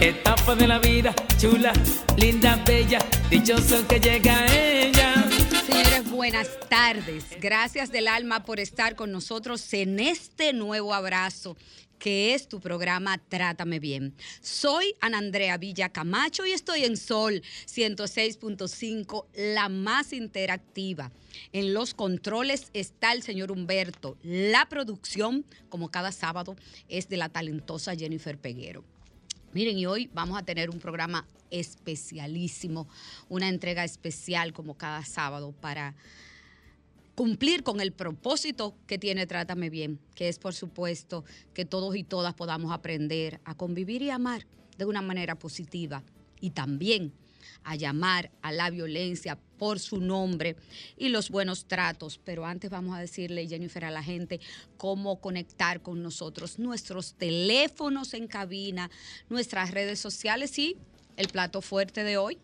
Etapa de la vida, chula, linda, bella, dichoso que llega ella. Señores, buenas tardes. Gracias del alma por estar con nosotros en este nuevo abrazo que es tu programa Trátame Bien. Soy Ana Andrea Villa Camacho y estoy en Sol 106.5, la más interactiva. En los controles está el señor Humberto. La producción, como cada sábado, es de la talentosa Jennifer Peguero. Miren, y hoy vamos a tener un programa especialísimo, una entrega especial como cada sábado para cumplir con el propósito que tiene Trátame Bien, que es por supuesto que todos y todas podamos aprender a convivir y amar de una manera positiva y también a llamar a la violencia por su nombre y los buenos tratos. Pero antes vamos a decirle, Jennifer, a la gente cómo conectar con nosotros, nuestros teléfonos en cabina, nuestras redes sociales y el plato fuerte de hoy.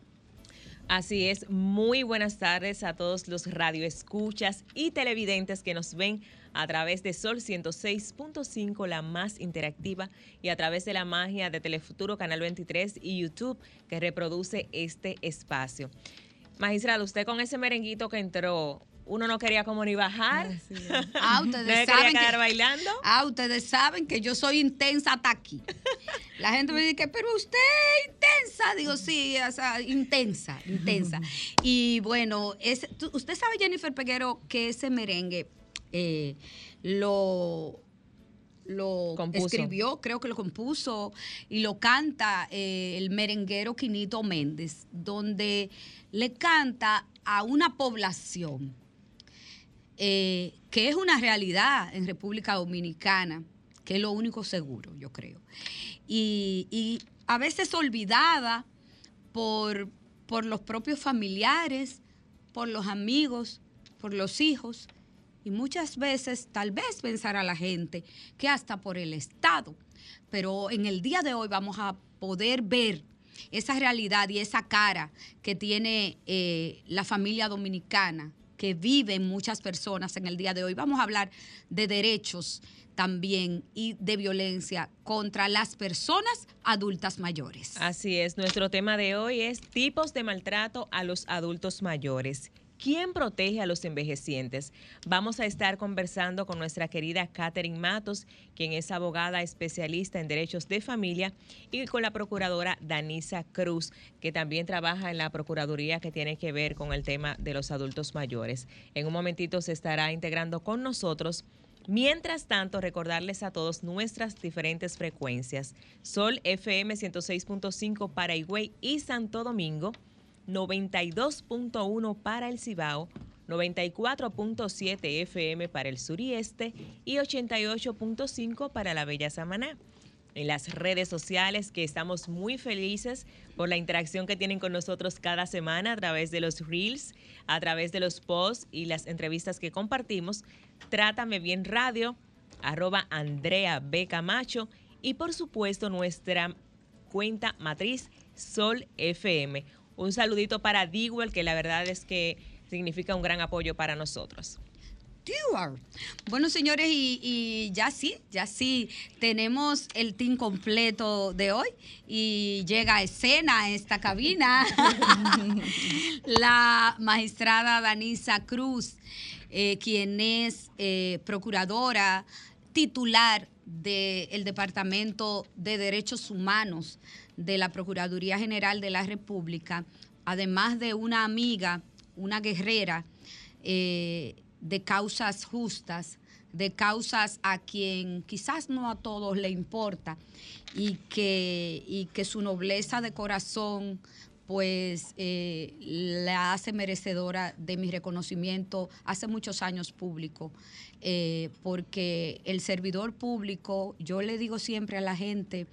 Así es, muy buenas tardes a todos los radioescuchas y televidentes que nos ven a través de Sol 106.5, la más interactiva, y a través de la magia de Telefuturo Canal 23 y YouTube que reproduce este espacio. Magistrado, usted con ese merenguito que entró, uno no quería como ni bajar. Ah, ¿No ustedes quería saben quedar que, bailando? Ah, ustedes saben que yo soy intensa hasta aquí. La gente me dice, pero usted es intensa. Digo, sí, o sea, intensa, intensa. Y bueno, es, usted sabe, Jennifer Peguero, que ese merengue eh, lo, lo Compuso. escribió, creo que lo compuso y lo canta eh, el merenguero Quinito Méndez, donde le canta a una población eh, que es una realidad en República Dominicana, que es lo único seguro, yo creo. Y, y a veces olvidada por, por los propios familiares, por los amigos, por los hijos, y muchas veces tal vez pensar a la gente que hasta por el Estado. Pero en el día de hoy vamos a poder ver esa realidad y esa cara que tiene eh, la familia dominicana, que viven muchas personas en el día de hoy. Vamos a hablar de derechos también y de violencia contra las personas adultas mayores. Así es, nuestro tema de hoy es tipos de maltrato a los adultos mayores. ¿Quién protege a los envejecientes? Vamos a estar conversando con nuestra querida Catherine Matos, quien es abogada especialista en derechos de familia, y con la procuradora Danisa Cruz, que también trabaja en la Procuraduría que tiene que ver con el tema de los adultos mayores. En un momentito se estará integrando con nosotros. Mientras tanto, recordarles a todos nuestras diferentes frecuencias. Sol FM 106.5 para y Santo Domingo, 92.1 para el Cibao, 94.7 FM para el Surieste y 88.5 para la Bella Samaná. En las redes sociales que estamos muy felices por la interacción que tienen con nosotros cada semana a través de los reels, a través de los posts y las entrevistas que compartimos. Trátame bien radio, arroba Andrea B. Camacho y por supuesto nuestra cuenta matriz Sol FM. Un saludito para Diguel, que la verdad es que significa un gran apoyo para nosotros. Bueno, señores, y, y ya sí, ya sí, tenemos el team completo de hoy y llega a escena a esta cabina. La magistrada Danisa Cruz, eh, quien es eh, procuradora titular del Departamento de Derechos Humanos de la Procuraduría General de la República, además de una amiga, una guerrera eh, de causas justas, de causas a quien quizás no a todos le importa y que, y que su nobleza de corazón pues eh, la hace merecedora de mi reconocimiento hace muchos años público, eh, porque el servidor público, yo le digo siempre a la gente,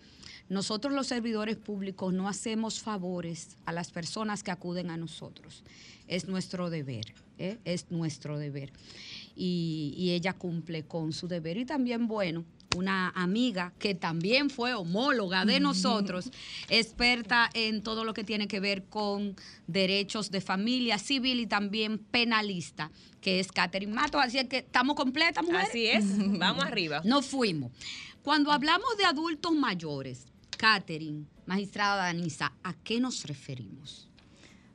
nosotros los servidores públicos no hacemos favores a las personas que acuden a nosotros, es nuestro deber, ¿eh? es nuestro deber. Y, y ella cumple con su deber. Y también, bueno, una amiga que también fue homóloga de nosotros, experta en todo lo que tiene que ver con derechos de familia civil y también penalista, que es Catherine Matos. Así es que estamos completas, mujeres. Así es, vamos arriba. Nos fuimos. Cuando hablamos de adultos mayores, Catherine, magistrada Danisa, ¿a qué nos referimos?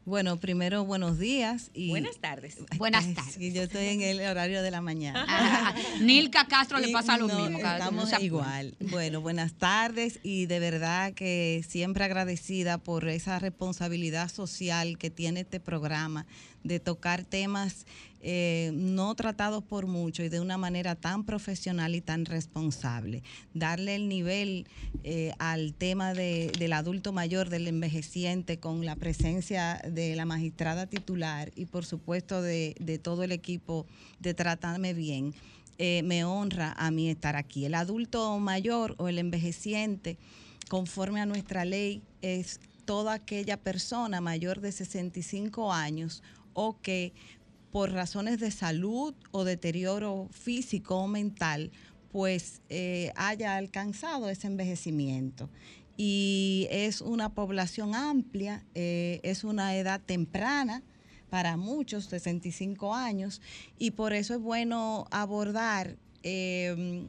Bueno, primero buenos días y Buenas tardes. Buenas tardes. sí, yo estoy en el horario de la mañana. Ah, Nilka Castro le pasa lo no, mismo. cada Estamos igual. Bueno, buenas tardes y de verdad que siempre agradecida por esa responsabilidad social que tiene este programa de tocar temas eh, no tratados por muchos y de una manera tan profesional y tan responsable. Darle el nivel eh, al tema de- del adulto mayor, del envejeciente, con la presencia de la magistrada titular y por supuesto de, de todo el equipo de Tratarme Bien eh, me honra a mí estar aquí. El adulto mayor o el envejeciente, conforme a nuestra ley, es toda aquella persona mayor de 65 años o que por razones de salud o deterioro físico o mental, pues eh, haya alcanzado ese envejecimiento. Y es una población amplia, eh, es una edad temprana, para muchos, 65 años, y por eso es bueno abordar eh,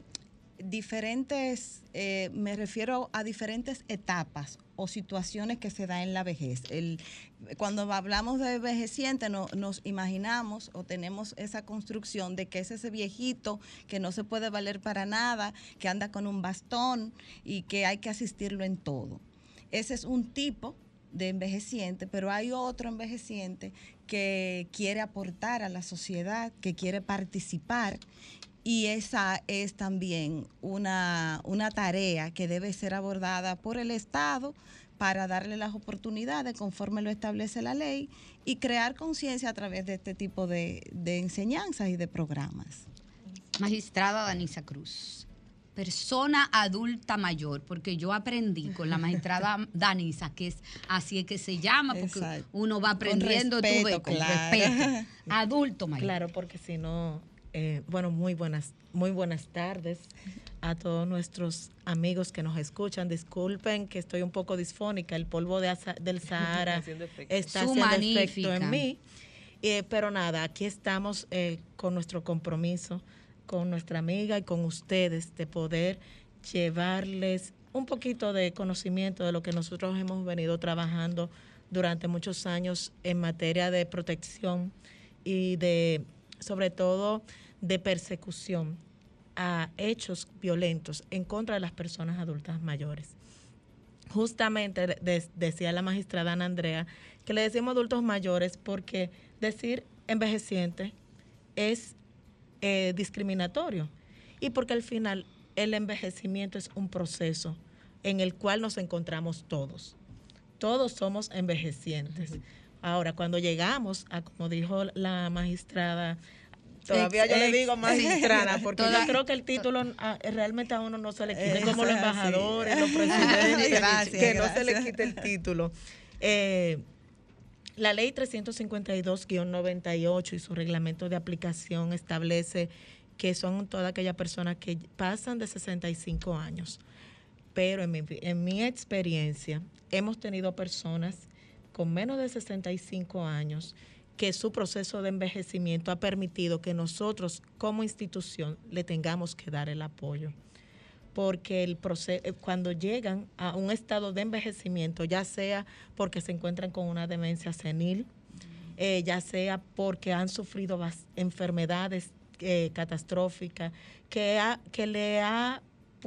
diferentes, eh, me refiero a diferentes etapas o situaciones que se dan en la vejez. El, cuando hablamos de envejeciente no- nos imaginamos o tenemos esa construcción de que es ese viejito que no se puede valer para nada, que anda con un bastón y que hay que asistirlo en todo. Ese es un tipo de envejeciente, pero hay otro envejeciente que quiere aportar a la sociedad, que quiere participar y esa es también una, una tarea que debe ser abordada por el Estado para darle las oportunidades conforme lo establece la ley y crear conciencia a través de este tipo de, de enseñanzas y de programas. Magistrada Danisa Cruz. Persona adulta mayor, porque yo aprendí con la magistrada Danisa, que es así es que se llama, porque Exacto. uno va aprendiendo tú respeto, ves, con claro. respeto. Adulto mayor. Claro, porque si no, eh, bueno, muy buenas, muy buenas tardes a todos nuestros amigos que nos escuchan. Disculpen que estoy un poco disfónica, el polvo de Asa- del Sahara Haciendo efecto. está Su haciendo magnífica. efecto en mí. Eh, pero nada, aquí estamos eh, con nuestro compromiso, con nuestra amiga y con ustedes de poder llevarles un poquito de conocimiento de lo que nosotros hemos venido trabajando durante muchos años en materia de protección y de, sobre todo, de persecución a hechos violentos en contra de las personas adultas mayores. Justamente de- decía la magistrada Ana Andrea que le decimos adultos mayores porque decir envejeciente es eh, discriminatorio y porque al final el envejecimiento es un proceso en el cual nos encontramos todos. Todos somos envejecientes. Ahora, cuando llegamos a, como dijo la magistrada, todavía Ex- yo le digo magistrada, porque Toda- yo creo que el título ah, realmente a uno no se le quita, como los sí. embajadores, los presidentes, Gracias, que no se le quite el título. Eh, la ley 352-98 y su reglamento de aplicación establece que son todas aquellas personas que pasan de 65 años. Pero en mi, en mi experiencia hemos tenido personas con menos de 65 años que su proceso de envejecimiento ha permitido que nosotros como institución le tengamos que dar el apoyo. Porque el proceso, cuando llegan a un estado de envejecimiento, ya sea porque se encuentran con una demencia senil, eh, ya sea porque han sufrido enfermedades eh, catastróficas, que, ha- que le ha,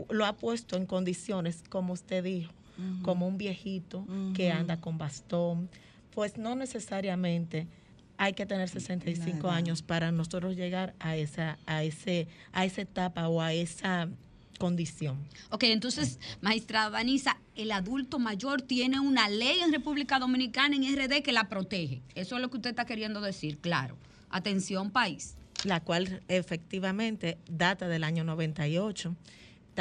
lo ha puesto en condiciones, como usted dijo, como un viejito que anda con bastón, pues no necesariamente hay que tener 65 Nada. años para nosotros llegar a esa, a ese, a esa etapa o a esa condición. Ok, entonces, magistrada Vanessa, el adulto mayor tiene una ley en República Dominicana, en RD, que la protege. Eso es lo que usted está queriendo decir, claro. Atención, país. la cual efectivamente data del año 98.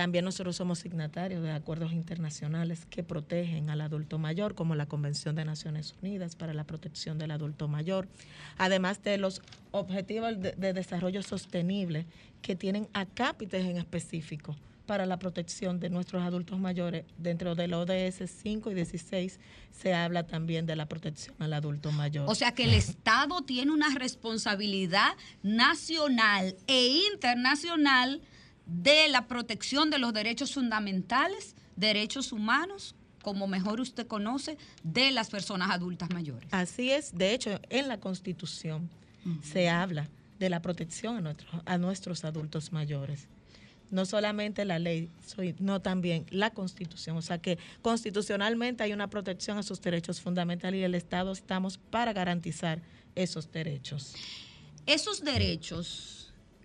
También nosotros somos signatarios de acuerdos internacionales que protegen al adulto mayor, como la Convención de Naciones Unidas para la protección del adulto mayor, además de los objetivos de, de desarrollo sostenible que tienen acápites en específico para la protección de nuestros adultos mayores. Dentro del ODS 5 y 16 se habla también de la protección al adulto mayor. O sea que el Estado tiene una responsabilidad nacional e internacional de la protección de los derechos fundamentales, derechos humanos, como mejor usted conoce, de las personas adultas mayores. Así es, de hecho, en la Constitución se habla de la protección a, nuestros a nuestros adultos mayores. No solamente la ley, sino también la Constitución. O sea que constitucionalmente hay una protección a sus derechos fundamentales y el Estado estamos para garantizar esos derechos. Esos derechos,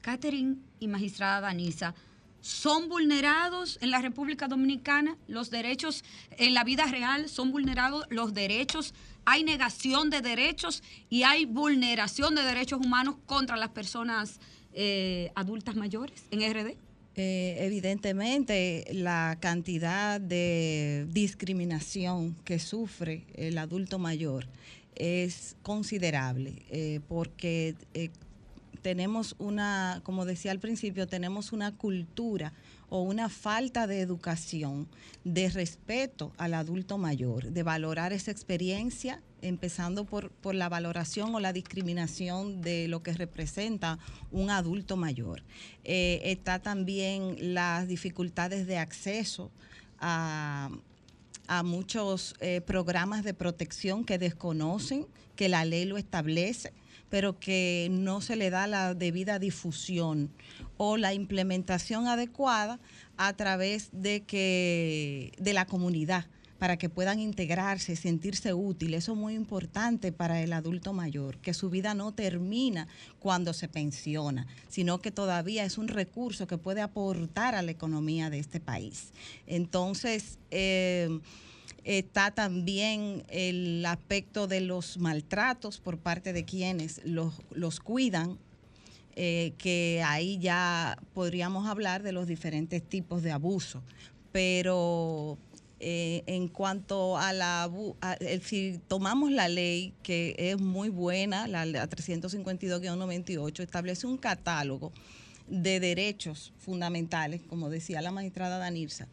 Catherine y magistrada Danisa, son vulnerados en la República Dominicana, los derechos en la vida real son vulnerados, los derechos, hay negación de derechos y hay vulneración de derechos humanos contra las personas eh, adultas mayores en RD. Eh, evidentemente, la cantidad de discriminación que sufre el adulto mayor es considerable, eh, porque tenemos una, como decía al principio, tenemos una cultura o una falta de educación, de respeto al adulto mayor, de valorar esa experiencia, empezando por, por la valoración o la discriminación de lo que representa un adulto mayor. Eh, está también las dificultades de acceso a, a muchos eh, programas de protección que desconocen, que la ley lo establece pero que no se le da la debida difusión o la implementación adecuada a través de que de la comunidad para que puedan integrarse, sentirse útiles. Eso es muy importante para el adulto mayor, que su vida no termina cuando se pensiona, sino que todavía es un recurso que puede aportar a la economía de este país. Entonces, eh, Está también el aspecto de los maltratos por parte de quienes los, los cuidan, eh, que ahí ya podríamos hablar de los diferentes tipos de abuso. Pero eh, en cuanto a la... si tomamos la ley, que es muy buena, la, la 352-98, establece un catálogo de derechos fundamentales, como decía la magistrada Danirza,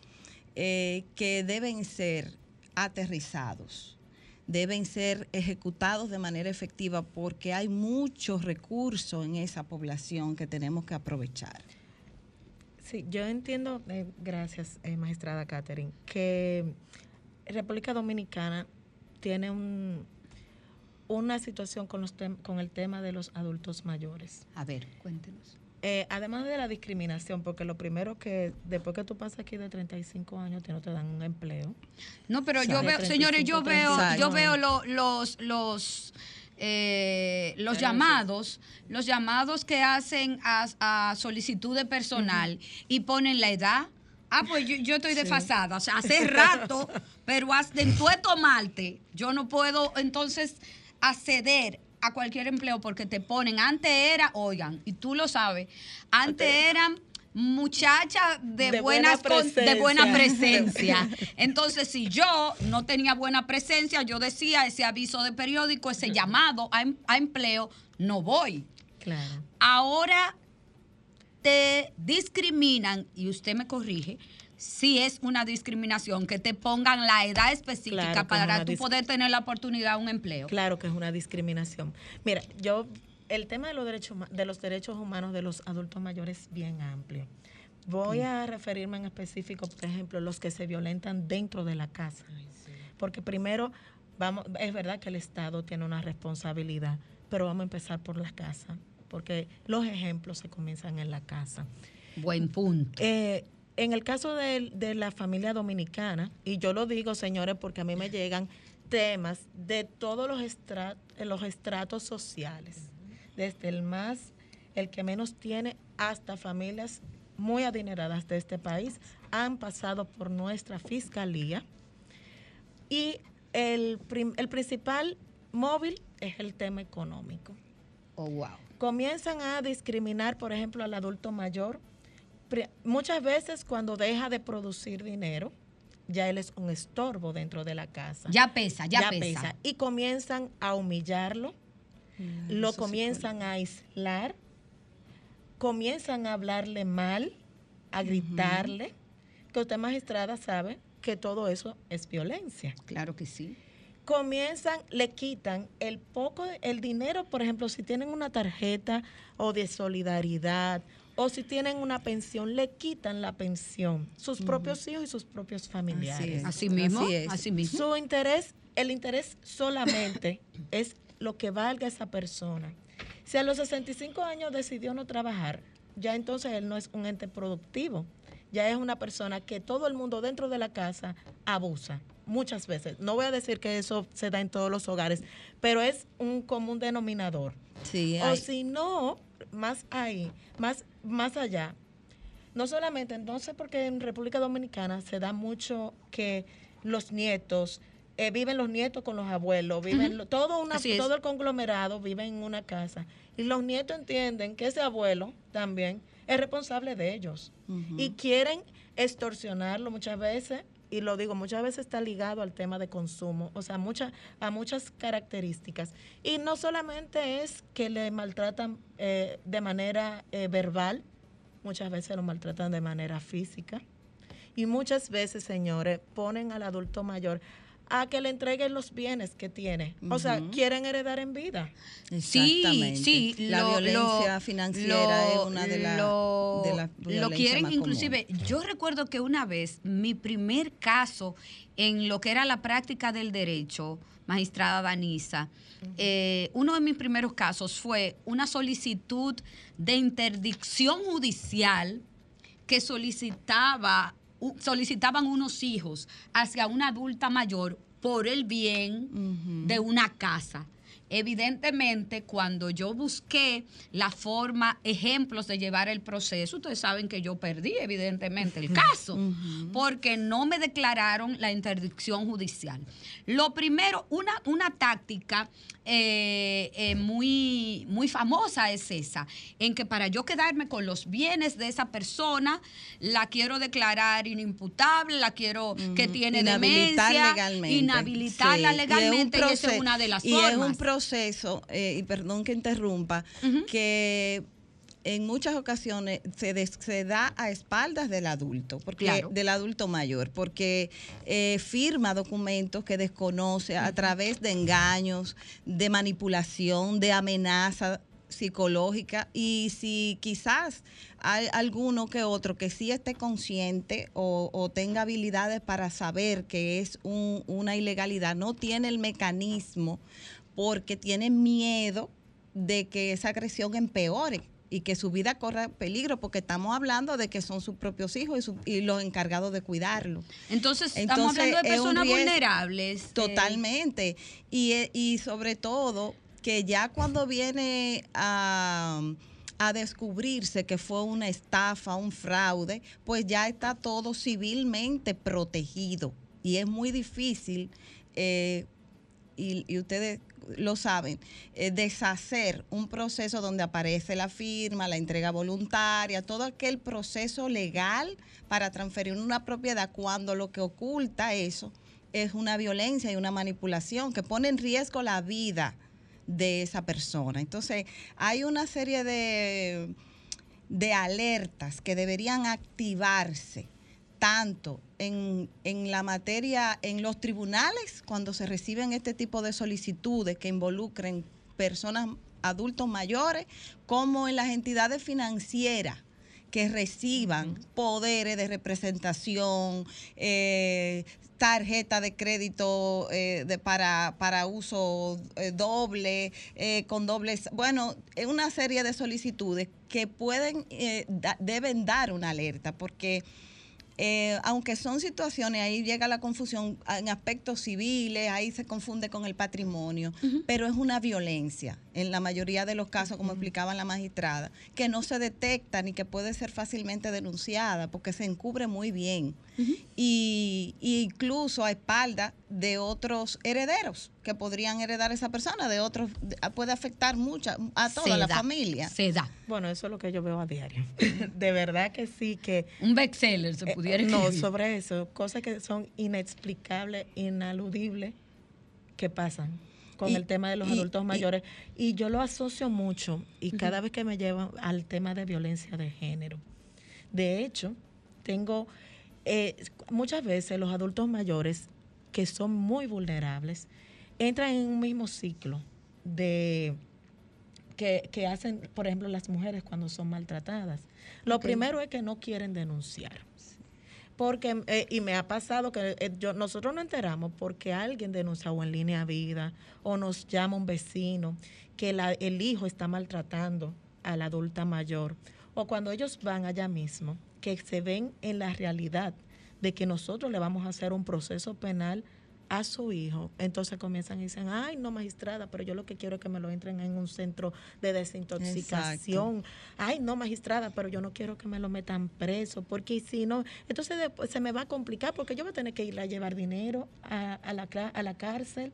eh, que deben ser aterrizados, deben ser ejecutados de manera efectiva porque hay muchos recursos en esa población que tenemos que aprovechar. Sí, yo entiendo, eh, gracias, eh, magistrada Catherine, que República Dominicana tiene un, una situación con, los tem- con el tema de los adultos mayores. A ver, cuéntenos. Eh, además de la discriminación, porque lo primero que después que tú pasas aquí de 35 años, te no te dan un empleo. No, pero O yo veo, señores, yo 35, veo, 36 yo veo lo- los, los, eh, los Pero llamados, los llamados que hacen a, a solicitud de personal y ponen la edad. Ah, pues yo, yo estoy desfasada, o sea, hace rato, pero después de tomarte, yo no puedo entonces acceder a cualquier empleo porque te ponen, antes era, oigan, y tú lo sabes, antes eran muchachas de, De buenas buena con- de buena presencia. presencia. Entonces, si yo no tenía buena presencia, yo decía ese aviso de periódico, ese llamado a, em- a empleo, no voy. Claro. Ahora te discriminan, y usted me corrige, sí es una discriminación que te pongan la edad específica Claro que es para tú poder tener la oportunidad de un empleo. Claro que es una discriminación. Mira, yo el tema de los derechos de los derechos humanos de los adultos mayores es bien amplio. Voy a referirme en específico, por ejemplo, los que se violentan dentro de la casa. Porque primero vamos, es verdad que el Estado tiene una responsabilidad, pero vamos a empezar por la casa, porque los ejemplos se comienzan en la casa. Buen punto. Eh, en el caso de, de la familia dominicana, y yo lo digo, señores, porque a mí me llegan temas de todos los, estra- los estratos sociales, desde el más, el que menos tiene, hasta familias muy adineradas de este país, han pasado por nuestra fiscalía. Y el, prim- el principal móvil es el tema económico Oh, wow. comienzan a discriminar, por ejemplo, al adulto mayor. Muchas veces cuando deja de producir dinero, ya él es un estorbo dentro de la casa. Ya pesa, ya, pesa. Y comienzan a humillarlo, lo comienzan a aislar, comienzan a hablarle mal, a gritarle, que usted magistrada sabe que todo eso es violencia Claro que sí. comienzan, le quitan el poco, el dinero, por ejemplo, si tienen una tarjeta o de solidaridad o si tienen una pensión, le quitan la pensión, sus propios hijos y sus propios familiares. Así mismo, Así es. así mismo. Su interés, el interés solamente es lo que valga esa persona. Si a los 65 años decidió no trabajar, ya entonces él no es un ente productivo. Ya es una persona que todo el mundo dentro de la casa abusa. Muchas veces. No voy a decir que eso se da en todos los hogares, pero es un común denominador. Sí, O si no, más ahí, más, más allá. No solamente, entonces, porque en República Dominicana se da mucho que los nietos, eh, viven los nietos con los abuelos, viven todo, una, todo el conglomerado vive en una casa. Y los nietos entienden que ese abuelo también es responsable de ellos. Y quieren extorsionarlo muchas veces, y lo digo, muchas veces está ligado al tema de consumo, o sea, mucha, a muchas características. Y no solamente es que le maltratan eh, de manera eh, verbal, muchas veces lo maltratan de manera física. Y muchas veces, señores, ponen al adulto mayor a que le entreguen los bienes que tiene. O sea, quieren heredar en vida. Sí, Exactamente. sí. La lo- violencia lo- financiera es lo- una de, la- lo- las Lo violencias quieren más inclusive. Yo recuerdo que una vez mi primer caso en lo que era la práctica del derecho, magistrada Danisa, eh, uno de mis primeros casos fue una solicitud de interdicción judicial que solicitaba solicitaban unos hijos hacia una adulta mayor por el bien de una casa. Evidentemente, cuando yo busqué la forma, ejemplos de llevar el proceso, ustedes saben que yo perdí evidentemente el caso, porque no me declararon la interdicción judicial. Lo primero, una, una táctica eh, eh, muy, muy famosa es esa, en que para yo quedarme con los bienes de esa persona, la quiero declarar inimputable, la quiero que tiene Inhabilitar demencia, legalmente. inhabilitarla Sí, y es un legalmente, y, esa es proce- una de las y formas. es un proceso, eh, y perdón que interrumpa, que en muchas ocasiones se, des- se da a espaldas del adulto, porque Claro. del adulto mayor, porque eh, firma documentos que desconoce a través de engaños, de manipulación, de amenaza psicológica y si quizás hay alguno que otro que sí esté consciente o, o tenga habilidades para saber que es un- una ilegalidad, no tiene el mecanismo porque tiene miedo de que esa agresión empeore y que su vida corra peligro, porque estamos hablando de que son sus propios hijos y, su- y los encargados de cuidarlo. Entonces, estamos hablando de personas vulnerables. eh, Totalmente. Y, eh, y sobre todo que ya cuando viene a, a descubrirse que fue una estafa, un fraude, pues ya está todo civilmente protegido. Y es muy difícil, eh, y, y ustedes lo saben, eh, deshacer un proceso donde aparece la firma, la entrega voluntaria, todo aquel proceso legal para transferir una propiedad cuando lo que oculta eso es una violencia y una manipulación que pone en riesgo la vida de esa persona. Entonces, hay una serie de, de alertas que deberían activarse tanto en, en la materia, en los tribunales, cuando se reciben este tipo de solicitudes que involucren personas adultos mayores, como en las entidades financieras que reciban poderes de representación, eh, tarjeta de crédito eh, de, para, para uso eh, doble, eh, con dobles, bueno, es una serie de solicitudes que pueden, eh, da- deben dar una alerta, porque eh, aunque son situaciones, ahí llega la confusión en aspectos civiles, ahí se confunde con el patrimonio, pero es una violencia en la mayoría de los casos, como explicaba la magistrada, que no se detecta ni que puede ser fácilmente denunciada porque se encubre muy bien. y, y incluso a espalda de otros herederos que podrían heredar esa persona, de otros, de- puede afectar mucha, a toda Se la da, familia. Se da. Bueno, eso es lo que yo veo a diario. De verdad que sí, que Un bestseller se Eh, pudiera no, escribir. sobre eso, cosas que son inexplicables, inaludibles, que pasan con Y- el tema de los y- adultos mayores. Y yo lo asocio mucho, y cada vez que me llevan al tema de violencia de género. De hecho, tengo eh, muchas veces los adultos mayores que son muy vulnerables entran en un mismo ciclo de que, que hacen, por ejemplo, las mujeres cuando son maltratadas. Lo primero es que no quieren denunciar. Porque, eh, y me ha pasado que eh, yo, nosotros nos enteramos porque alguien denuncia o en línea vida o nos llama un vecino que la- el hijo está maltratando a la adulta mayor. O cuando ellos van allá mismo, que se ven en la realidad de que nosotros le vamos a hacer un proceso penal a su hijo, entonces comienzan y dicen, ay, no, magistrada, pero yo lo que quiero es que me lo entren en un centro de desintoxicación. Ay, no, magistrada, pero yo no quiero que me lo metan preso, porque si no, entonces después se me va a complicar porque yo voy a tener que ir a llevar dinero a, a la, a la cárcel.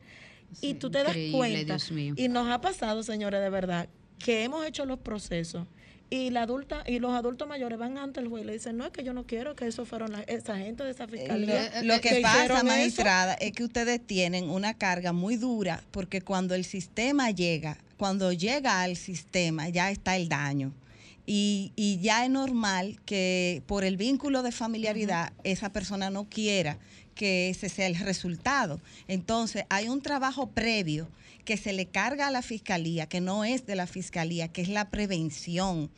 y tú te das cuenta, Dios mío. y nos ha pasado, señores, de verdad, que hemos hecho los procesos y la adulta y los adultos mayores van ante el juez y le dicen, no, es que yo no quiero que eso fueron la- esa gente de esa fiscalía. Lo, lo que pasa, eso". magistrada, es que ustedes tienen una carga muy dura porque cuando el sistema llega, cuando llega al sistema, ya está el daño. Y, y ya es normal que por el vínculo de familiaridad esa persona no quiera que ese sea el resultado. Entonces, hay un trabajo previo que se le carga a la fiscalía, que no es de la fiscalía, que es la prevención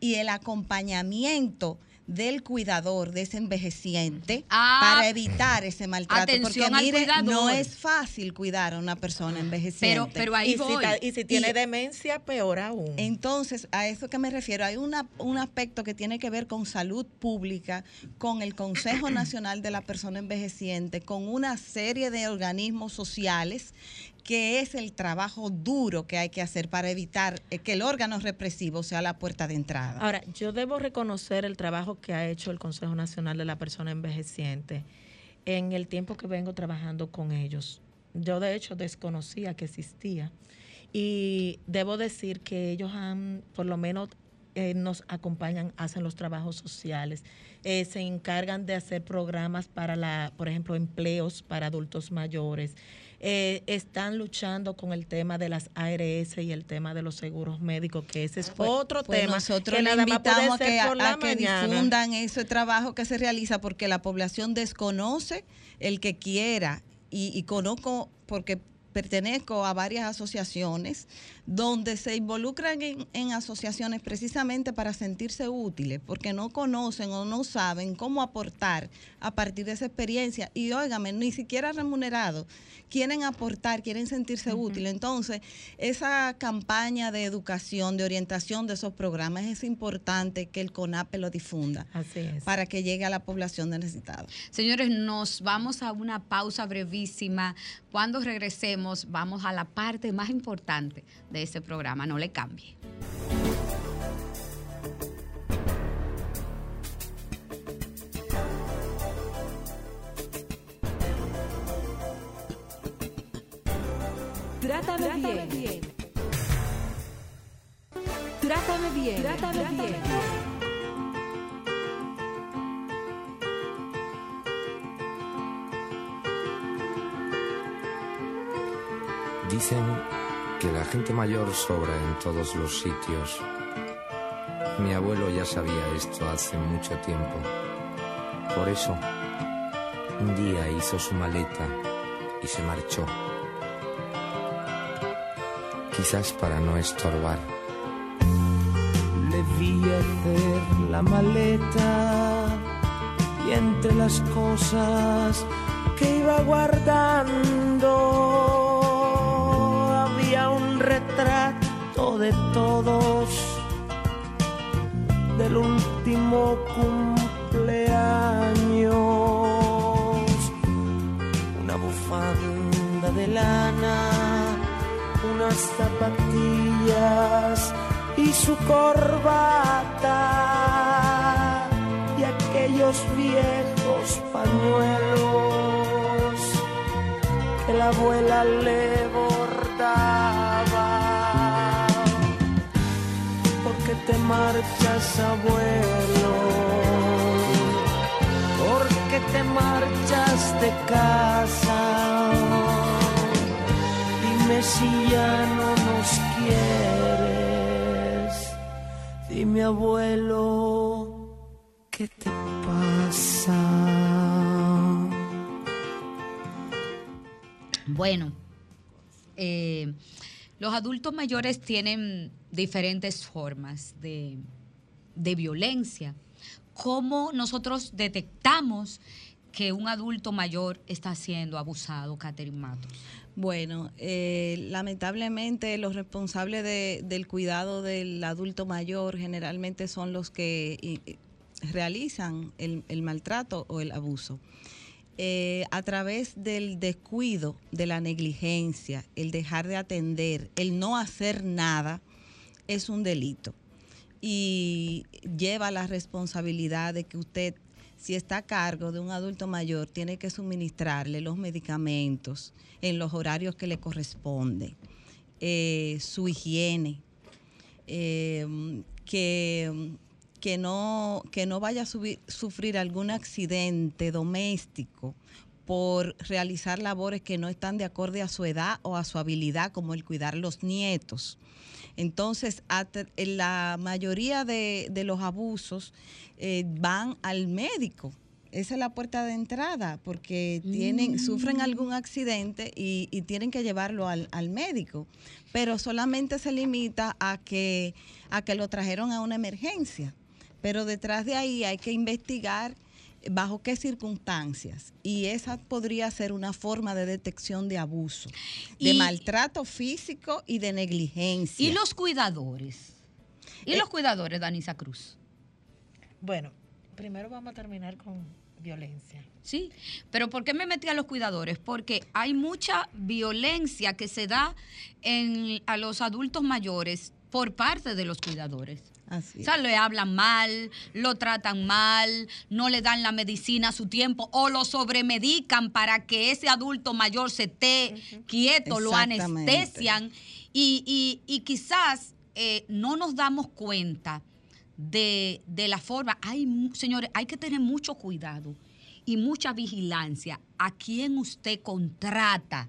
y el acompañamiento del cuidador, de ese envejeciente, Ah, para evitar ese maltrato. atención Porque mire, no es fácil cuidar a una persona envejeciente. Pero, pero ahí y, si, voy. y si tiene Y- demencia, peor aún. Entonces, a eso que me refiero, hay una, un aspecto que tiene que ver con salud pública, con el Consejo Nacional de la Persona Envejeciente, con una serie de organismos sociales, que es el trabajo duro que hay que hacer para evitar eh, que el órgano represivo sea la puerta de entrada. Ahora, yo debo reconocer el trabajo que ha hecho el Consejo Nacional de la Persona Envejeciente en el tiempo que vengo trabajando con ellos. Yo, de hecho, desconocía que existía. Y debo decir que ellos han, por lo menos, eh, nos acompañan, hacen los trabajos sociales, eh, se encargan de hacer programas para, la, por ejemplo, empleos para adultos mayores. Eh, están luchando con el tema de las ARS y el tema de los seguros médicos, que ese es otro Pues tema nosotros que le invitamos a que, a- a que difundan ese trabajo que se realiza porque la población desconoce el que quiera. Y, y conozco porque pertenezco a varias asociaciones donde se involucran en, en asociaciones precisamente para sentirse útiles, porque no conocen o no saben cómo aportar a partir de esa experiencia. Y óigame, ni siquiera remunerado, quieren aportar, quieren sentirse útiles. Entonces, esa campaña de educación, de orientación de esos programas, es importante que el CONAPE lo difunda Así es. para que llegue a la población necesitada. Señores, nos vamos a una pausa brevísima. Cuando regresemos, vamos a la parte más importante de ese programa. No le cambie. Trátame bien. Trátame bien. Trátame bien. Dicen que la gente mayor sobra en todos los sitios. Mi abuelo ya sabía esto hace mucho tiempo. Por eso, un día hizo su maleta y se marchó. Quizás para no estorbar. Le vi hacer la maleta y entre las cosas que iba guardando retrato de todos del último cumpleaños. Una bufanda de lana, unas zapatillas y su corbata y aquellos viejos pañuelos que la abuela le te marchas, abuelo? Porque te marchas de casa? Dime si ya no nos quieres. Dime, abuelo, ¿qué te pasa? Bueno, eh, los adultos mayores tienen diferentes formas de, de violencia. ¿Cómo nosotros detectamos que un adulto mayor está siendo abusado, Catherine Matos? Bueno, eh, lamentablemente los responsables de- del cuidado del adulto mayor generalmente son los que realizan el maltrato o el abuso. Eh, a través del descuido, de la negligencia, el dejar de atender, el no hacer nada, es un delito. Y lleva la responsabilidad de que usted, si está a cargo de un adulto mayor, tiene que suministrarle los medicamentos en los horarios que le corresponden, eh, su higiene, eh, que, que, no, que no vaya a subi- sufrir algún accidente doméstico por realizar labores que no están de acorde a su edad o a su habilidad, como el cuidar los nietos. Entonces, la mayoría de, de los abusos eh, van al médico. Esa es la puerta de entrada, porque tienen, sufren algún accidente y, y tienen que llevarlo al, al médico. Pero solamente se limita a que, a que lo trajeron a una emergencia. Pero detrás de ahí hay que investigar bajo qué circunstancias. Y esa podría ser una forma de detección de abuso, de Y- maltrato físico y de negligencia. ¿Y los cuidadores? ¿Y Eh, los cuidadores, Danisa Cruz? Bueno, primero vamos a terminar con violencia. Sí, pero ¿por qué me metí a los cuidadores? Porque hay mucha violencia que se da en, a los adultos mayores por parte de los cuidadores. Así O sea, le hablan mal, lo tratan mal, no le dan la medicina a su tiempo o lo sobremedican para que ese adulto mayor se esté quieto, lo anestesian. Y, y- y quizás eh, no nos damos cuenta de, de la forma. Hay, señores, hay que tener mucho cuidado y mucha vigilancia a quien usted contrata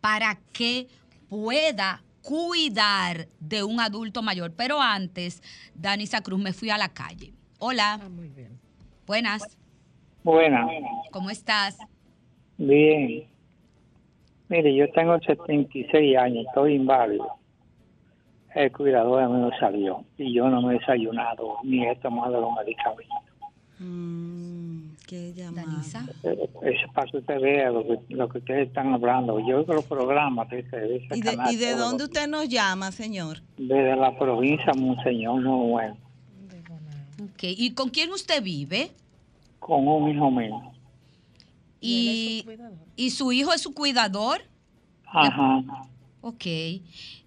para que pueda cuidar de un adulto mayor. Pero antes, Danisa Cruz, me fui a la calle. Hola. muy bien. Buenas. Buena, ¿Cómo estás? bien. Mire, yo tengo 76 años, estoy inválido. El cuidador me lo salió y yo no me he desayunado ni he tomado los medicamentos. Mm, qué llamada. Danisa. Eh, para que usted vea lo que, lo que ustedes están hablando. Yo oigo los programas de ese, de ese ¿Y de, canal y de dónde los- usted nos llama, señor? Desde la provincia, Monseñor, no bueno, Ok. ¿Y con quién usted vive? con un hijo mío. Y, y su hijo es su cuidador. Ajá. Ok.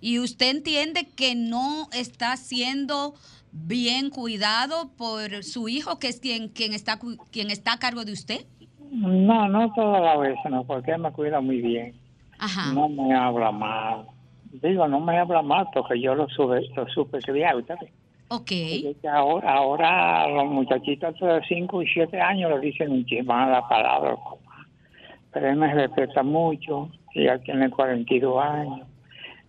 ¿Y usted entiende que no está siendo bien cuidado por su hijo, que es quien, quien, está, quien está a cargo de usted? No, no todas las veces, no, porque él me cuida muy bien. Ajá. No me habla mal. Digo, no me habla mal porque yo lo, sube, lo supe criar, ¿usted ve? Ok. Ahora, ahora los muchachitos de 5 y 7 años le dicen un chismán la palabra, papá. Pero él me respeta mucho, y ya tiene 42 años.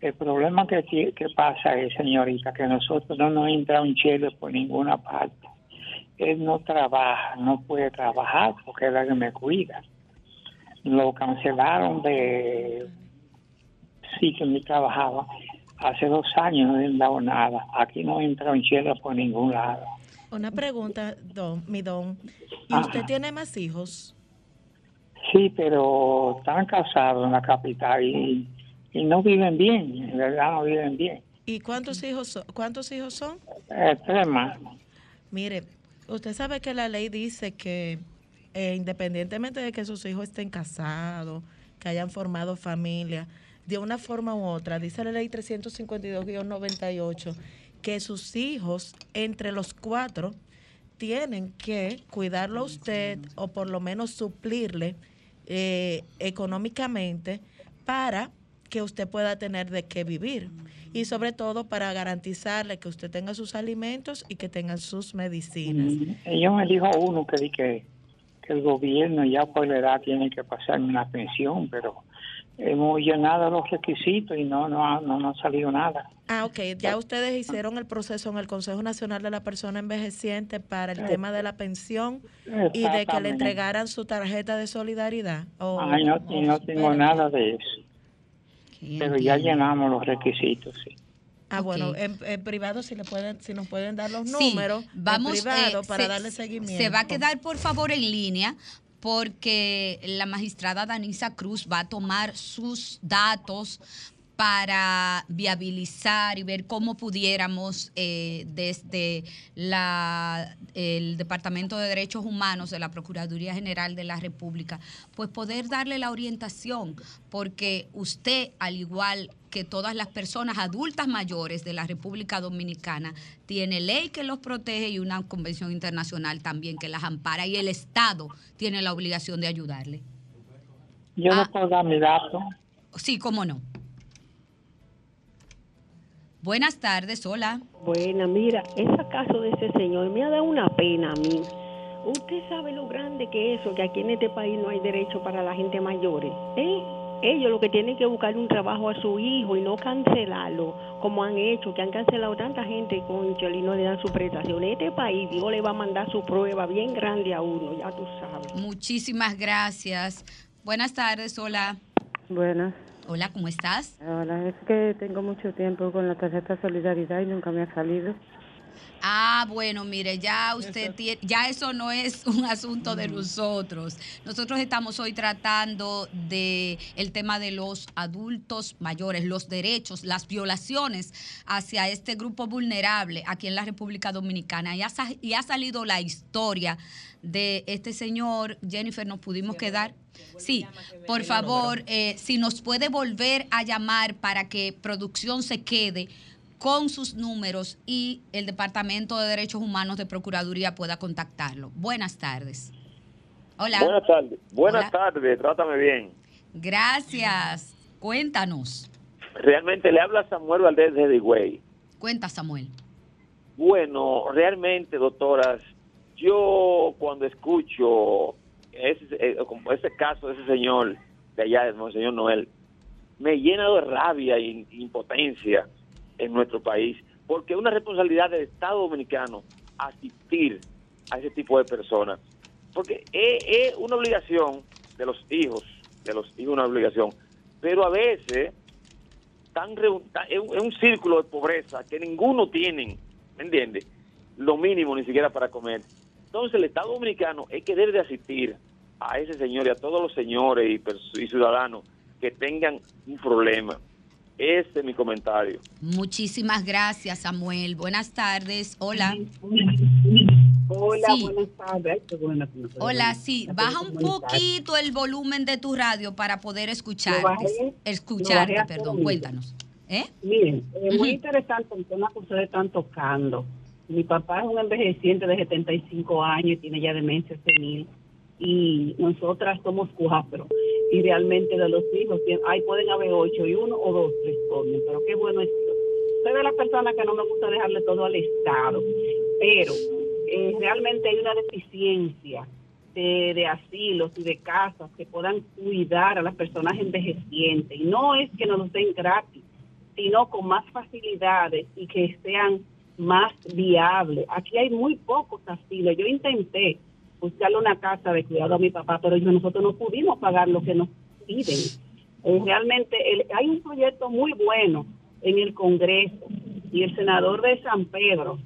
El problema que, que pasa es, señorita, que nosotros no nos entra un chile por ninguna parte. él no trabaja, no puede trabajar porque es la que me cuida. Lo cancelaron de sí que me trabajaba. Hace dos años no le han dado nada. Aquí no entra en cielo por ningún lado. Una pregunta, don, mi don. ¿Y Ajá. usted tiene más hijos? Sí, pero están casados en la capital y, y no viven bien, en verdad no viven bien. ¿Y cuántos hijos son? ¿Cuántos hijos son? Eh, tres más. Mire, usted sabe que la ley dice que eh, independientemente de que sus hijos estén casados, que hayan formado familia, de una forma u otra, dice la ley 352-98, que sus hijos, entre los cuatro, tienen que cuidarlo a usted o por lo menos suplirle eh, económicamente para que usted pueda tener de qué vivir. Y sobre todo para garantizarle que usted tenga sus alimentos y que tengan sus medicinas. Yo me dijo uno que di que, que el gobierno ya por la edad tiene que pasarme una pensión, pero hemos llenado los requisitos y no, no, ha- no, no ha salido nada. Ah, ok. Ya ustedes hicieron el proceso en el Consejo Nacional de la Persona Envejeciente para el tema de la pensión y de que le entregaran su tarjeta de solidaridad. O- Ay, no, no tengo nada de eso. Pero ya llenamos los requisitos, sí. Ah, bueno, en, en privado si le pueden, si nos pueden dar los Sí, números vamos, en privado eh, para se- darle seguimiento. Se va a quedar, por favor, en línea porque la magistrada Danisa Cruz va a tomar sus datos para viabilizar y ver cómo pudiéramos eh, desde la, el Departamento de Derechos Humanos de la Procuraduría General de la República, pues poder darle la orientación, porque usted, al igual que todas las personas adultas mayores de la República Dominicana, tiene ley que los protege y una convención internacional también que las ampara y el Estado tiene la obligación de ayudarle. Yo Ah. no puedo dar mi dato. Sí, cómo no. Buenas tardes, hola. Buena, mira, ese caso de ese señor me ha dado una pena a mí. Usted sabe lo grande que es eso, que aquí en este país no hay derecho para la gente mayores. ¿eh? Ellos lo que tienen que buscar un trabajo a su hijo y no cancelarlo, como han hecho, que han cancelado tanta gente con y no le dan su prestación. En este país Dios le va a mandar su prueba bien grande a uno, ya tú sabes. Muchísimas gracias. Buenas tardes, hola. Buenas. Hola, ¿cómo estás? Hola, es que tengo mucho tiempo con la tarjeta Solidaridad y nunca me ha salido. Ah, bueno, mire, ya usted tiene, ya eso no es un asunto de nosotros. Nosotros estamos hoy tratando de el tema de los adultos mayores, los derechos, las violaciones hacia este grupo vulnerable aquí en la República Dominicana. Y ha, sa- y ha salido la historia de este señor. Jennifer, ¿nos pudimos quedar? Sí, por favor, eh, si nos puede volver a llamar para que producción se quede con sus números y el Departamento de Derechos Humanos de Procuraduría pueda contactarlo. Buenas tardes. Hola. Buenas tardes. Buenas tardes, trátame bien. Gracias. Cuéntanos. Realmente le habla Samuel Valdés de Higüey. Cuenta, Samuel. Bueno, realmente, doctoras, yo cuando escucho ese, eh, ese caso de ese señor de allá, el señor Noel, me llena de rabia e impotencia en nuestro país, porque es una responsabilidad del Estado Dominicano asistir a ese tipo de personas, porque es, una obligación de los hijos, de los hijos una obligación, pero a veces tan es un, círculo de pobreza que ninguno tienen, ¿me entiendes? Lo mínimo ni siquiera para comer. Entonces el Estado Dominicano es que debe de asistir a ese señor y a todos los señores y ciudadanos que tengan un problema. Ese es mi comentario. Muchísimas gracias, Samuel. Buenas tardes. Hola. Hola, Sí. buenas tardes. Hola, sí. Baja un poquito el volumen de tu radio para poder escucharte. Bajé, Escucharte, perdón. Cuéntanos. ¿Eh? Miren, es muy Ujú. interesante el tema que ustedes están tocando. Mi papá es un envejeciente de 75 años y tiene ya demencia senil. Y nosotras somos cuatro. Y realmente de los hijos, ay, pueden haber ocho y uno o dos responden. Pero qué bueno es. Soy de las personas que no me gusta dejarle todo al Estado. Pero eh, realmente hay una deficiencia de, de asilos y de casas que puedan cuidar a las personas envejecientes. Y no es que nos los den gratis, sino con más facilidades y que sean más viable. Aquí hay muy pocos asilos. Yo intenté buscarle una casa de cuidado a mi papá, pero yo- nosotros no pudimos pagar lo que nos piden. Eh, realmente el- hay un proyecto muy bueno en el Congreso y el senador de San Pedro,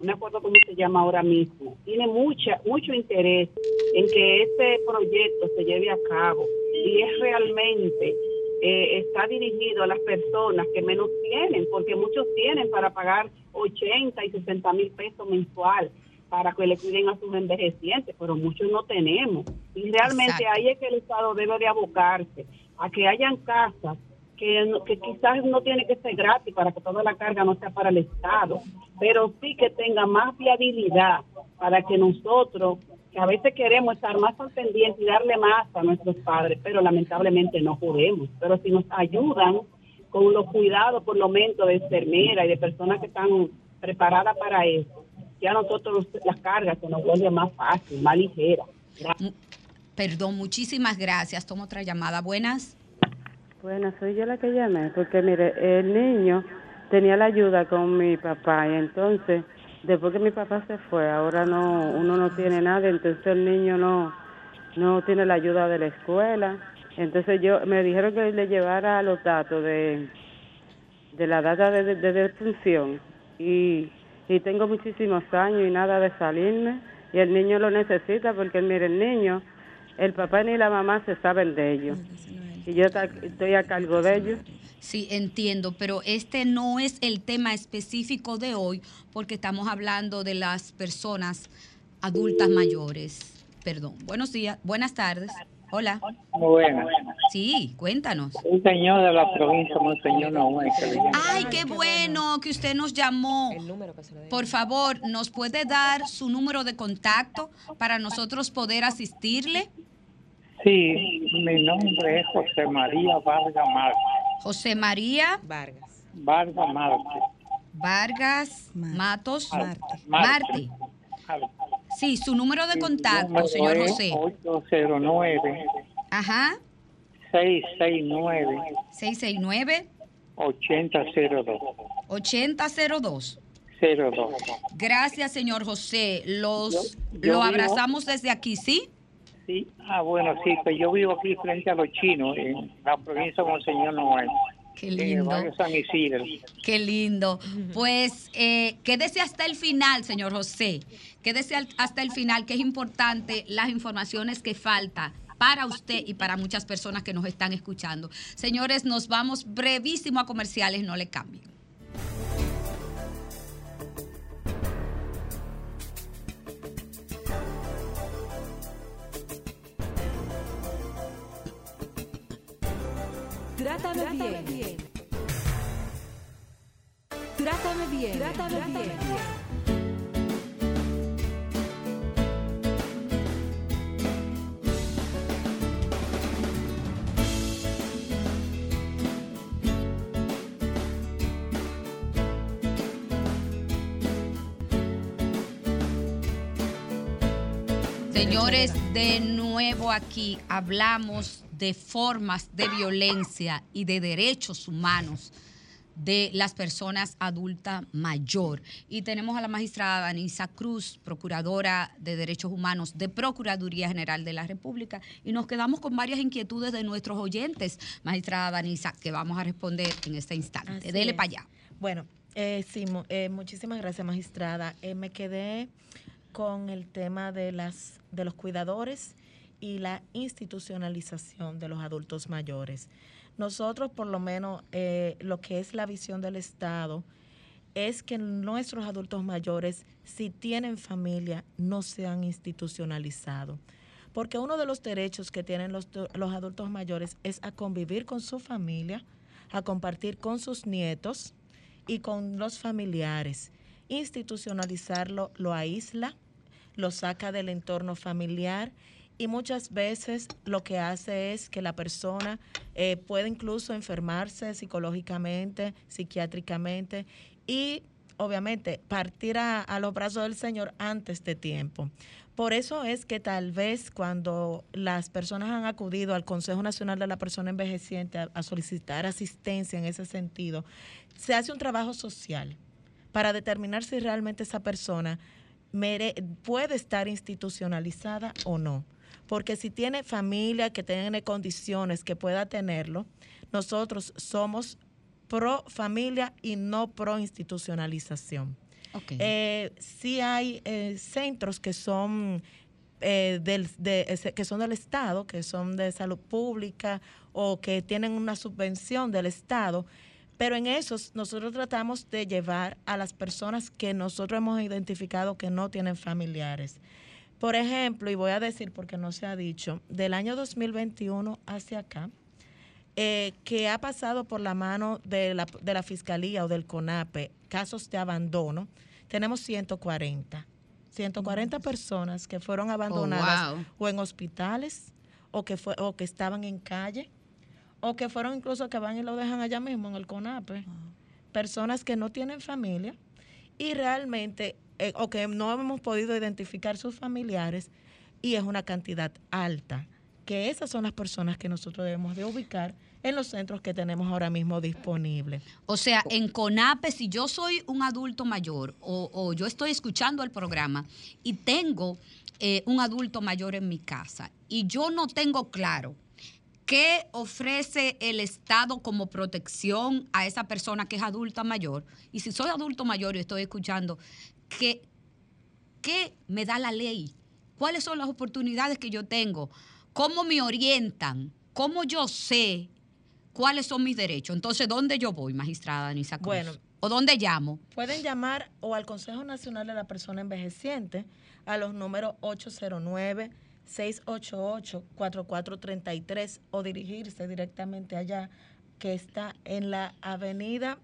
no me acuerdo cómo se llama ahora mismo, tiene mucha mucho interés en que este proyecto se lleve a cabo y es realmente eh, está dirigido a las personas que menos tienen, porque muchos tienen para pagar 80 y 60 mil pesos mensual para que le cuiden a sus envejecientes, pero muchos no tenemos. Y realmente Exacto. ahí es que el Estado debe de abocarse a que hayan casas que, que quizás no tiene que ser gratis para que toda la carga no sea para el Estado, pero sí que tenga más viabilidad para que nosotros, que a veces queremos estar más al pendiente y darle más a nuestros padres, pero lamentablemente no podemos. Pero si nos ayudan con los cuidados, por lo menos de enfermeras y de personas que están preparadas para eso, ya nosotros las cargas se nos vuelve más fácil, más ligera. Perdón, muchísimas gracias. Tomo otra llamada. Buenas. Bueno, soy yo la que llamé, porque mire, el niño tenía la ayuda con mi papá y entonces, después que mi papá se fue, ahora no, uno no tiene nada, entonces el niño no, no tiene la ayuda de la escuela. Entonces yo, me dijeron que le llevara los datos de, de la data de, de, de defunción y, y tengo muchísimos años y nada de salirme y el niño lo necesita porque mire, el niño, el papá ni la mamá se saben de ellos y yo estoy a cargo de ellos. Sí, entiendo, pero este no es el tema específico de hoy porque estamos hablando de las personas adultas mayores. Perdón. Buenos días, buenas tardes. Hola. Buenas. Sí, cuéntanos. Un señor de la provincia, Monseñor Noé, que le. Ay, qué bueno que usted nos llamó. Por favor, ¿nos puede dar su número de contacto para nosotros poder asistirle? Sí, mi nombre es José María Vargas Márquez. José María Vargas. Vargas Márquez. Vargas Matos Marte. Marte. Sí, su número de contacto, señor José. 809 Ajá, 669 669 8002. 8002. 02. Gracias, señor José. Los Yo- yo lo vivo- abrazamos desde aquí, ¿sí? Sí, ah, bueno, sí, pues yo vivo aquí frente a los chinos, en la provincia de Monseñor Noel. Qué En el lindo. barrio San Isidro. Qué lindo. Pues eh, quédese hasta el final, señor José. Quédese hasta el final, que es importante las informaciones que falta para usted y para muchas personas que nos están escuchando. Señores, nos vamos brevísimo a comerciales, no le cambien. Trátame bien. Trátame bien. Trátame bien. Señores, de nuevo aquí hablamos de formas de violencia y de derechos humanos de las personas adultas mayor. Y tenemos a la magistrada Danisa Cruz, procuradora de Derechos Humanos de Procuraduría General de la República. Y nos quedamos con varias inquietudes de nuestros oyentes, magistrada Danisa, que vamos a responder en este instante. Así Dele es. para allá. Bueno, eh, sí, eh, muchísimas gracias, magistrada. Eh, me quedé con el tema de las de los cuidadores y la institucionalización de los adultos mayores. Nosotros, por lo menos, eh, lo que es la visión del Estado es que nuestros adultos mayores, si tienen familia, no sean institucionalizados. Porque uno de los derechos que tienen los, los adultos mayores es a convivir con su familia, a compartir con sus nietos y con los familiares. Institucionalizarlo lo aísla, lo saca del entorno familiar y muchas veces lo que hace es que la persona eh, puede incluso enfermarse psicológicamente, psiquiátricamente y obviamente partir a, los brazos del Señor antes de tiempo. Por eso es que tal vez cuando las personas han acudido al Consejo Nacional de la Persona Envejeciente a, solicitar asistencia en ese sentido, se hace un trabajo social para determinar si realmente esa persona puede estar institucionalizada o no. Porque si tiene familia que tiene condiciones que pueda tenerlo, nosotros somos pro familia y no pro institucionalización. Eh, sí hay eh, centros que son eh, del, de- que son del Estado, que son de salud pública o que tienen una subvención del Estado, pero en esos nosotros tratamos de llevar a las personas que nosotros hemos identificado que no tienen familiares. Por ejemplo, y voy a decir porque no se ha dicho, del año 2021 hacia acá, eh, que ha pasado por la mano de la, de la Fiscalía o del CONAPE, casos de abandono, tenemos 140. 140 personas que fueron abandonadas wow. o en hospitales o que, fue, o que estaban en calle o que fueron incluso que van y lo dejan allá mismo en el CONAPE. Personas que no tienen familia y realmente, eh, o que no hemos podido identificar sus familiares y es una cantidad alta, que esas son las personas que nosotros debemos de ubicar en los centros que tenemos ahora mismo disponibles. O sea, en CONAPE, si yo soy un adulto mayor o, o yo estoy escuchando el programa y tengo eh, un adulto mayor en mi casa y yo no tengo claro qué ofrece el Estado como protección a esa persona que es adulta mayor, y si soy adulto mayor y estoy escuchando, ¿qué, qué me da la ley? ¿Cuáles son las oportunidades que yo tengo? ¿Cómo me orientan? ¿Cómo yo sé cuáles son mis derechos? Entonces, ¿dónde yo voy, magistrada Anisa Cruz? Bueno. ¿O dónde llamo? Pueden llamar o al Consejo Nacional de la Persona Envejeciente a los números 809-688-4433 o dirigirse directamente allá, que está en la avenida,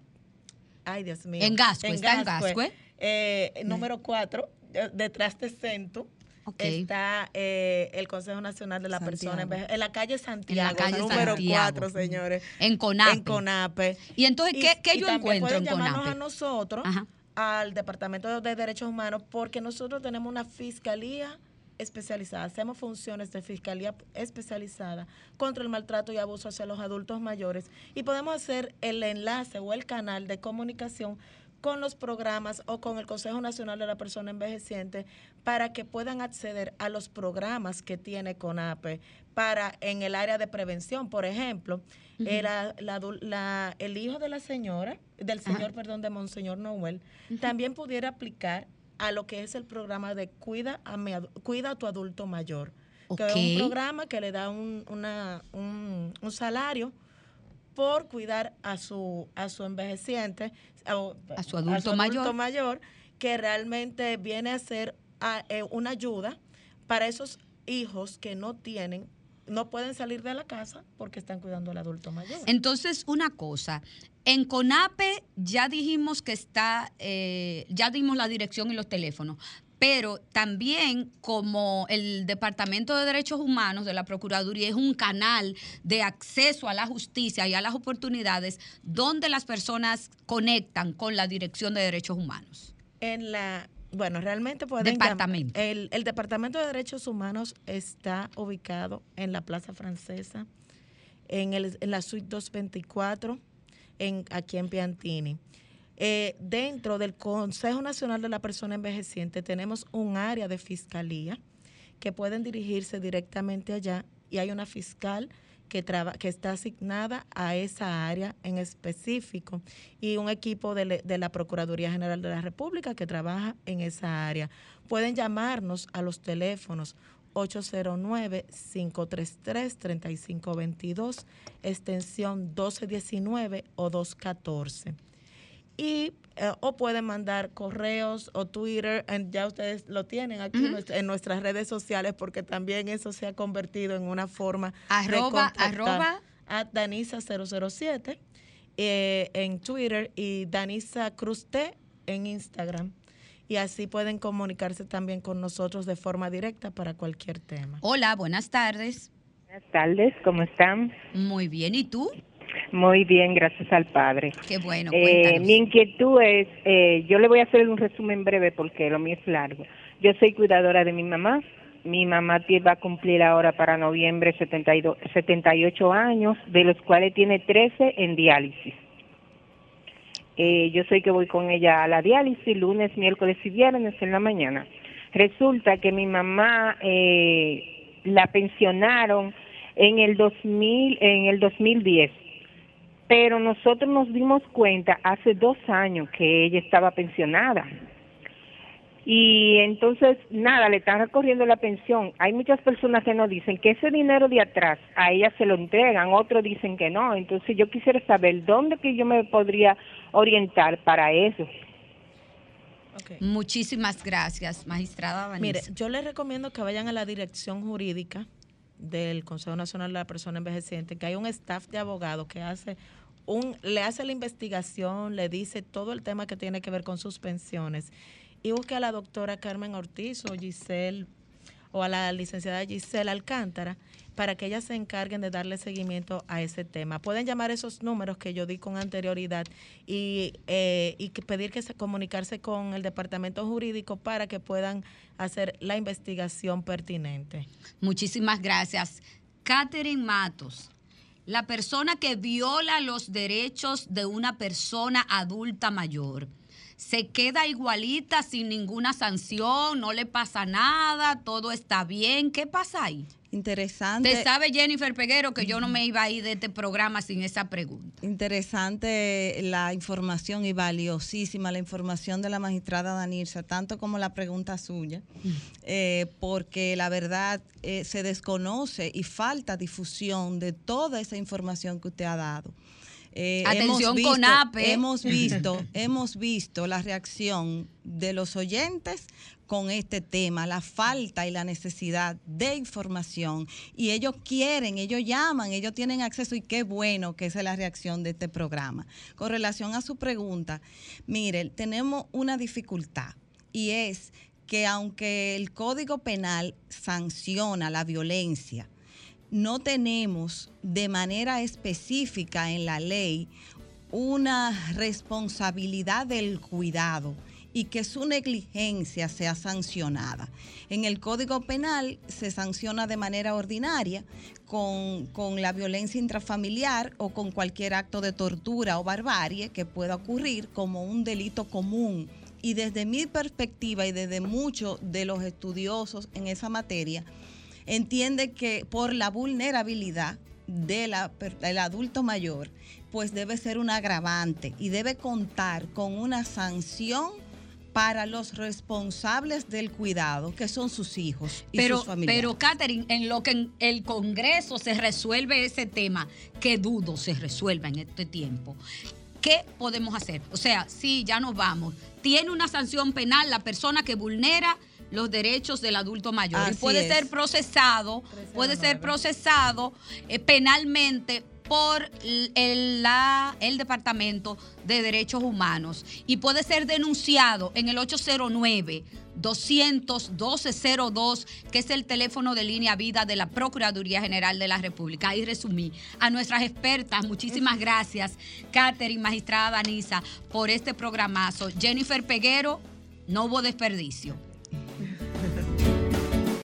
ay Dios mío. En Gascue, está en Gascue. Eh, número 4, detrás de Centu. Ok. Está eh, el Consejo Nacional de la Persona Envejeciente, en la calle Santiago, calle número Santiago. 4, señores. En CONAPE. En CONAPE. Y entonces, ¿qué, qué y yo también encuentro en pueden llamarnos CONAPE? a nosotros, al Departamento de Derechos Humanos, porque nosotros tenemos una fiscalía especializada, hacemos funciones de fiscalía especializada contra el maltrato y abuso hacia los adultos mayores y podemos hacer el enlace o el canal de comunicación con los programas o con el Consejo Nacional de la Persona Envejeciente para que puedan acceder a los programas que tiene CONAPE para en el área de prevención. Por ejemplo, era la el hijo de la señora, del señor, perdón, de Monseñor Noel, también pudiera aplicar a lo que es el programa de Cuida a, mi cuida a tu adulto mayor. Que es un programa que le da un, una- un, un salario por cuidar a su, a su envejeciente, A su adulto mayor. mayor, que realmente viene a ser a- eh, una ayuda para esos hijos que no tienen, no pueden salir de la casa porque están cuidando al adulto mayor. Entonces, una cosa, en CONAPE ya dijimos que está, eh, ya dimos la dirección y los teléfonos, pero también como el Departamento de Derechos Humanos de la Procuraduría es un canal de acceso a la justicia y a las oportunidades donde las personas conectan con la Dirección de Derechos Humanos. En la, bueno, realmente pueden Departamento. El, el Departamento de Derechos Humanos está ubicado en la Plaza Francesa, en, el, en la suite 224, en, aquí en Piantini. Eh, dentro del Consejo Nacional de la Persona Envejeciente tenemos un área de fiscalía que pueden dirigirse directamente allá y hay una fiscal que, traba- que está asignada a esa área en específico y un equipo de, la Procuraduría General de la República que trabaja en esa área. Pueden llamarnos a los teléfonos 809-533-3522, extensión 1219 o 214 y eh, o pueden mandar correos o Twitter, ya ustedes lo tienen aquí en nuestra- en nuestras redes sociales porque también eso se ha convertido en una forma Arroba- de arroba. a Danisa 007 eh, en Twitter y Danisa Cruz T en Instagram. Y así pueden comunicarse también con nosotros de forma directa para cualquier tema. Hola, buenas tardes. Buenas tardes, ¿cómo están? Muy bien, ¿y tú? Muy bien, gracias al Padre. Qué bueno, Eh, mi inquietud es, eh, yo le voy a hacer un resumen breve porque lo mío es largo. Yo soy cuidadora de mi mamá. Mi mamá va a cumplir ahora para noviembre 72, 78 años, de los cuales tiene 13 en diálisis. Eh, yo soy que voy con ella a la diálisis lunes, miércoles y viernes en la mañana. Resulta que mi mamá eh, la pensionaron en el 2000, en el 2010 pero nosotros nos dimos cuenta hace dos años que ella estaba pensionada. Y entonces, nada, le están recorriendo la pensión. Hay muchas personas que nos dicen que ese dinero de atrás a ella se lo entregan, otros dicen que no. Entonces yo quisiera saber dónde que yo me podría orientar para eso. Muchísimas gracias, magistrada Vanessa. Mire, yo les recomiendo que vayan a la dirección jurídica del Consejo Nacional de la Persona Envejeciente, que hay un staff de abogados que hace un, le hace la investigación, le dice todo el tema que tiene que ver con sus pensiones y busque a la doctora Carmen Ortiz o Giselle o a la licenciada Giselle Alcántara para que ellas se encarguen de darle seguimiento a ese tema. Pueden llamar esos números que yo di con anterioridad y, eh, y pedir que se comunicarse con el departamento jurídico para que puedan hacer la investigación pertinente. Muchísimas gracias. Catherine Matos, la persona que viola los derechos de una persona adulta mayor se queda igualita sin ninguna sanción, no le pasa nada, todo está bien. ¿Qué pasa ahí? Interesante. Te sabe Jennifer Peguero que yo no me iba a ir de este programa sin esa pregunta. Interesante la información y valiosísima la información de la magistrada Danirza, tanto como la pregunta suya, eh, porque la verdad eh, se desconoce y falta difusión de toda esa información que usted ha dado. Eh, Atención visto, con APE. Hemos visto, hemos visto la reacción de los oyentes con este tema, la falta y la necesidad de información. Y ellos quieren, ellos llaman, ellos tienen acceso y qué bueno que esa es la reacción de este programa. Con relación a su pregunta, mire, tenemos una dificultad y es que aunque el Código Penal sanciona la violencia, no tenemos de manera específica en la ley una responsabilidad del cuidado y que su negligencia sea sancionada. En el Código Penal se sanciona de manera ordinaria con, con, la violencia intrafamiliar o con cualquier acto de tortura o barbarie que pueda ocurrir como un delito común. Y desde mi perspectiva y desde muchos de los estudiosos en esa materia, entiende que por la vulnerabilidad del adulto mayor, pues debe ser un agravante y debe contar con una sanción para los responsables del cuidado, que son sus hijos y pero, sus familiares. Pero, Catherine, en lo que en el Congreso se resuelve ese tema, que dudo se resuelva en este tiempo. ¿Qué podemos hacer? O sea, sí, ya nos vamos. Tiene una sanción penal la persona que vulnera los derechos del adulto mayor. Así y puede es. ser procesado, puede ser procesado eh, penalmente por el, el- la- el Departamento de Derechos Humanos y puede ser denunciado en el 809 200 1202, que es el teléfono de línea vida de la Procuraduría General de la República. Ahí resumí. A nuestras expertas, muchísimas gracias, Catherine, magistrada Danisa, por este programazo. Jennifer Peguero, no hubo desperdicio.